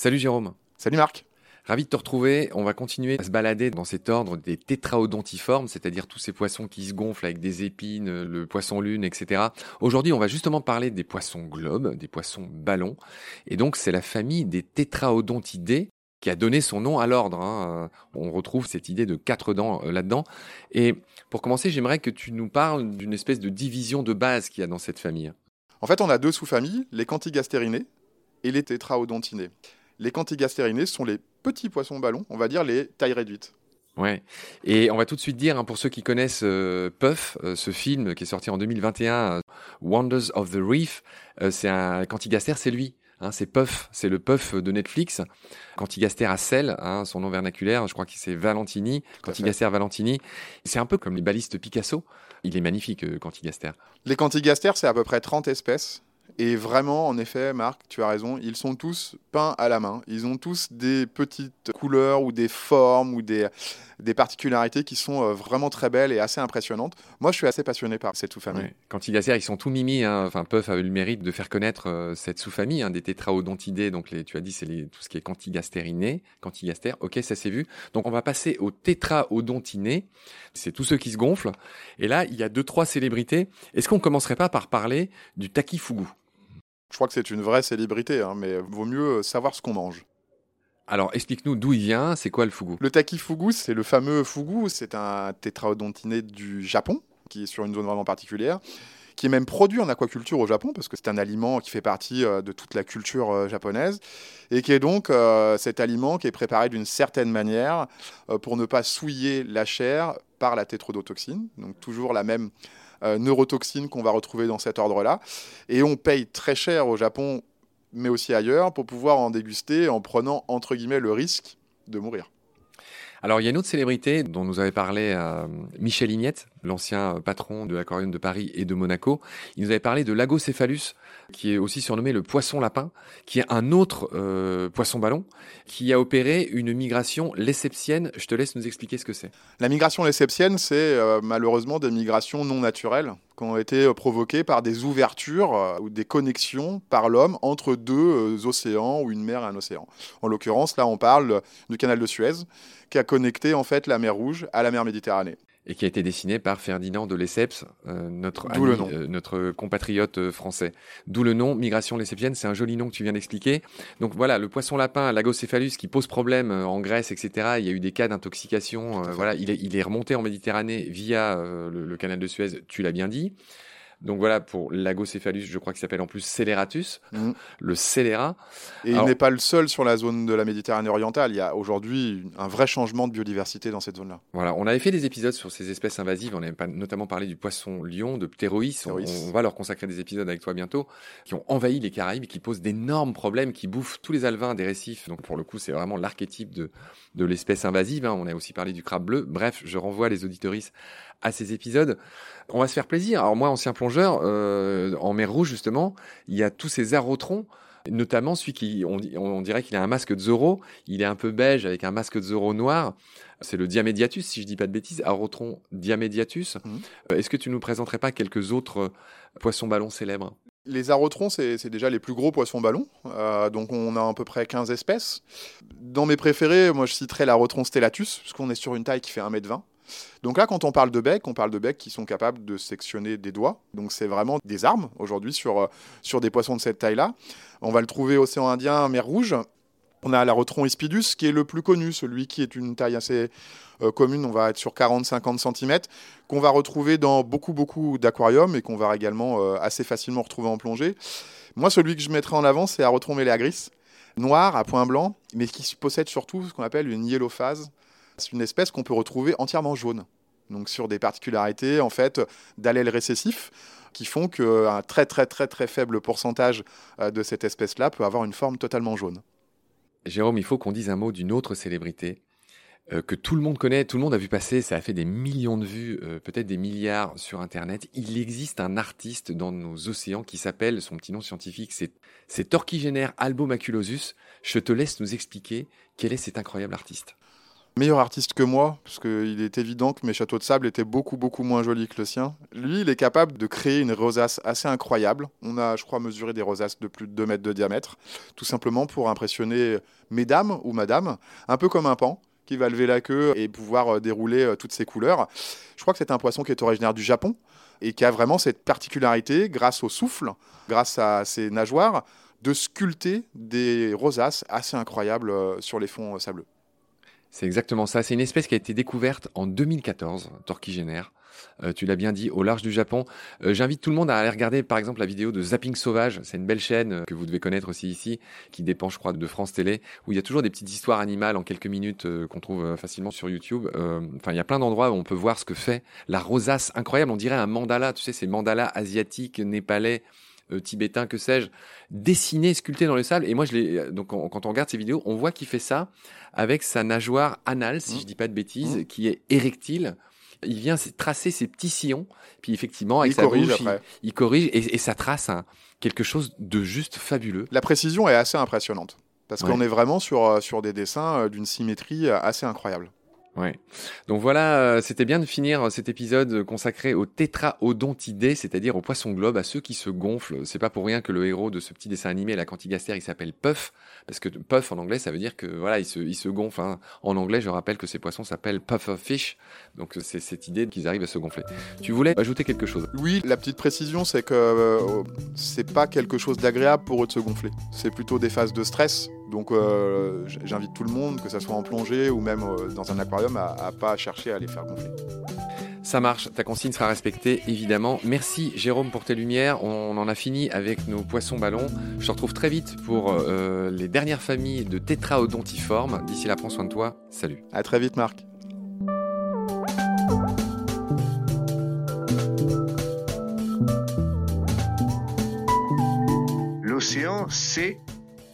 Salut Jérôme. Salut Marc. Ravi de te retrouver. On va continuer à se balader dans cet ordre des tétraodontiformes, c'est-à-dire tous ces poissons qui se gonflent avec des épines, le poisson lune, etc. Aujourd'hui, on va justement parler des poissons globes, des poissons ballons. Et donc, c'est la famille des tétraodontidés qui a donné son nom à l'ordre. Hein. On retrouve cette idée de quatre dents euh, là-dedans. Et pour commencer, j'aimerais que tu nous parles d'une espèce de division de base qu'il y a dans cette famille. En fait, on a deux sous-familles, les cantigastérinés et les tétraodontinés. Les cantigastérinés sont les petits poissons ballons, on va dire les tailles réduites. Ouais. Et on va tout de suite dire, hein, pour ceux qui connaissent euh, Puff, euh, ce film qui est sorti en 2021, euh, Wonders of the Reef, c'est un Cantigaster, c'est lui. Hein, c'est Puff, c'est le Puff de Netflix. Cantigaster à sel, hein, son nom vernaculaire, je crois que c'est Valentini, Cantigaster Valentini. C'est un peu comme les balistes Picasso. Il est magnifique, Cantigaster. Les Cantigasters, c'est à peu près 30 espèces. Et vraiment, en effet, Marc, tu as raison, ils sont tous peints à la main. Ils ont tous des petites couleurs ou des formes ou des, des particularités qui sont euh, vraiment très belles et assez impressionnantes. Moi, je suis assez passionné par cette sous-famille. Quand ils ils sont tout mimi. Hein. Enfin, Puff a eu le mérite de faire connaître euh, cette sous-famille hein, des tétraodontidés. Donc, les, tu as dit, c'est tout ce qui est cantigastériné, cantigaster. Ok, ça s'est vu. Donc, on va passer aux tétraodontinés. C'est tous ceux qui se gonflent. Et là, il y a deux, trois célébrités. Est-ce qu'on commencerait pas par parler du takifugu? Je crois que c'est une vraie célébrité, hein, mais vaut mieux savoir ce qu'on mange. Alors, explique-nous d'où il vient, c'est quoi le fugu? Le takifugu, c'est le fameux fugu, c'est un tétraodontiné du Japon, qui est sur une zone vraiment particulière, qui est même produit en aquaculture au Japon, parce que c'est un aliment qui fait partie euh, de toute la culture euh, japonaise, et qui est donc euh, cet aliment qui est préparé d'une certaine manière pour ne pas souiller la chair par la tétrodotoxine, donc toujours la même euh, neurotoxines qu'on va retrouver dans cet ordre-là. Et on paye très cher au Japon, mais aussi ailleurs, pour pouvoir en déguster en prenant, entre guillemets, le risque de mourir. Alors, il y a une autre célébrité dont nous avait parlé euh, Michel Ignette, l'ancien patron de l'aquarium de Paris et de Monaco. Il nous avait parlé de l'agocéphalus, qui est aussi surnommé le poisson lapin, qui est un autre euh, poisson ballon, qui a opéré une migration lessepsienne. Je te laisse nous expliquer ce que c'est. La migration lessepsienne, c'est euh, malheureusement des migrations non naturelles qui ont été provoquées par des ouvertures ou des connexions par l'homme entre deux océans ou une mer et un océan. En l'occurrence, là, on parle du canal de Suez qui a connecté en fait la mer Rouge à la mer Méditerranée et qui a été dessiné par Ferdinand de Lesseps, euh, notre, euh, notre compatriote euh, français. D'où le nom Migration lessepsienne, c'est un joli nom que tu viens d'expliquer. Donc voilà, le poisson lapin, lagocéphalus, qui pose problème en Grèce, etc. Il y a eu des cas d'intoxication. voilà, il est, il est, remonté en Méditerranée via le, canal de Suez, tu l'as bien dit. Donc voilà, pour l'agocéphalus, je crois qu'il s'appelle en plus Scélératus, mm. le scélérat. Et il n'est pas le seul sur la zone de la Méditerranée orientale. Il y a aujourd'hui un vrai changement de biodiversité dans cette zone-là. Voilà, on avait fait des épisodes sur ces espèces invasives. On avait notamment parlé du poisson lion, de Ptéroïs. On, on, va leur consacrer des épisodes avec toi bientôt, qui ont envahi les Caraïbes, qui posent d'énormes problèmes, qui bouffent tous les alevins des récifs. Donc pour le coup, c'est vraiment l'archétype de, de l'espèce invasive. Hein. On a aussi parlé du crabe bleu. Bref, je renvoie les auditoristes à ces épisodes. On va se faire plaisir. Alors moi, ancien plongeur, euh, en mer Rouge justement, il y a tous ces aérotrons notamment celui qui, on, dirait qu'il a un masque de Zorro, il est un peu beige avec un masque de Zorro noir, c'est le Diamédiatus, si je dis pas de bêtises, Aérotron Diamédiatus. Mmh. Euh, est-ce que tu nous présenterais pas quelques autres euh, poissons ballons célèbres? Les arotrons, c'est déjà les plus gros poissons ballons. donc, on a à peu près 15 espèces. Dans mes préférés, moi, je citerai l'arotron stellatus, puisqu'on est sur une taille qui fait 1m20. Donc là, quand on parle de becs, on parle de becs qui sont capables de sectionner des doigts. Donc c'est vraiment des armes aujourd'hui sur, euh, sur des poissons de cette taille-là. On va le trouver océan Indien, mer Rouge. On a la Rotron ispidus qui est le plus connu, celui qui est une taille assez euh, commune, on va être sur 40-50 cm, qu'on va retrouver dans beaucoup beaucoup d'aquariums et qu'on va également euh, assez facilement retrouver en plongée. Moi, celui que je mettrais en avant, c'est Arotron gris, noir à point blanc, mais qui possède surtout ce qu'on appelle une yellow-phase. C'est une espèce qu'on peut retrouver entièrement jaune. Donc sur des particularités en fait d'allèles récessifs qui font qu'un très très très très faible pourcentage euh, de cette espèce-là peut avoir une forme totalement jaune. Jérôme, il faut qu'on dise un mot d'une autre célébrité euh, que tout le monde connaît, tout le monde a vu passer, ça a fait des millions de vues, euh, peut-être des milliards sur Internet. Il existe un artiste dans nos océans qui s'appelle, son petit nom scientifique, c'est Torquigénaire albomaculosus. Je te laisse nous expliquer quel est cet incroyable artiste. Meilleur artiste que moi, parce qu'il est évident que mes châteaux de sable étaient beaucoup, beaucoup moins jolis que le sien. Lui, il est capable de créer une rosace assez incroyable. On a, je crois, mesuré des rosaces de plus de 2 mètres de diamètre, tout simplement pour impressionner mesdames ou madame, un peu comme un pan qui va lever la queue et pouvoir euh, dérouler euh, toutes ses couleurs. Je crois que c'est un poisson qui est originaire du Japon et qui a vraiment cette particularité, grâce au souffle, grâce à ses nageoires, de sculpter des rosaces assez incroyables euh, sur les fonds sableux. C'est exactement ça. C'est une espèce qui a été découverte en 2014, Torquigénaire. Euh, tu l'as bien dit, au large du Japon. Euh, j'invite tout le monde à aller regarder par exemple la vidéo de Zapping Sauvage. C'est une belle chaîne euh, que vous devez connaître aussi ici, qui dépend je crois de France Télé, où il y a toujours des petites histoires animales en quelques minutes qu'on trouve facilement sur YouTube. Enfin, il y a plein d'endroits où on peut voir ce que fait la rosace incroyable. On dirait un mandala, tu sais, ces mandalas asiatiques, népalais. Tibétains, que sais-je, dessinés, sculptés dans le sable. Et moi, je l'ai. Donc, quand on regarde ces vidéos, on voit qu'il fait ça avec sa nageoire anale, si je mmh. je dis pas de bêtises, mmh. qui est érectile. Il vient tracer ses petits sillons, puis effectivement, avec il sa corrige bouche, il, corrige et, ça trace quelque chose de juste fabuleux. La précision est assez impressionnante, parce qu'on est vraiment sur, euh, sur des dessins euh, d'une symétrie euh, assez incroyable. Donc voilà, euh, c'était bien de finir cet épisode consacré aux tétraodontidés, c'est-à-dire aux poissons globes, à ceux qui se gonflent. C'est pas pour rien que le héros de ce petit dessin animé, la Cantigaster, il s'appelle Puff, parce que Puff en anglais, ça veut dire que voilà, il se, il se gonfle. Hein. En anglais, je rappelle que ces poissons s'appellent Pufferfish, donc c'est cette idée qu'ils arrivent à se gonfler. Tu voulais ajouter quelque chose? Oui, la petite précision, c'est que euh, c'est pas quelque chose d'agréable pour eux de se gonfler. C'est plutôt des phases de stress donc euh, j'invite tout le monde, que ce soit en plongée ou même euh, dans un aquarium, à, à pas chercher à les faire gonfler. Ça marche, ta consigne sera respectée évidemment. Merci Jérôme pour tes lumières. On en a fini avec nos poissons ballons. Je te retrouve très vite pour euh, les dernières familles de tétraodontiformes. D'ici là, prends soin de toi. Salut. À très vite Marc. L'océan, c'est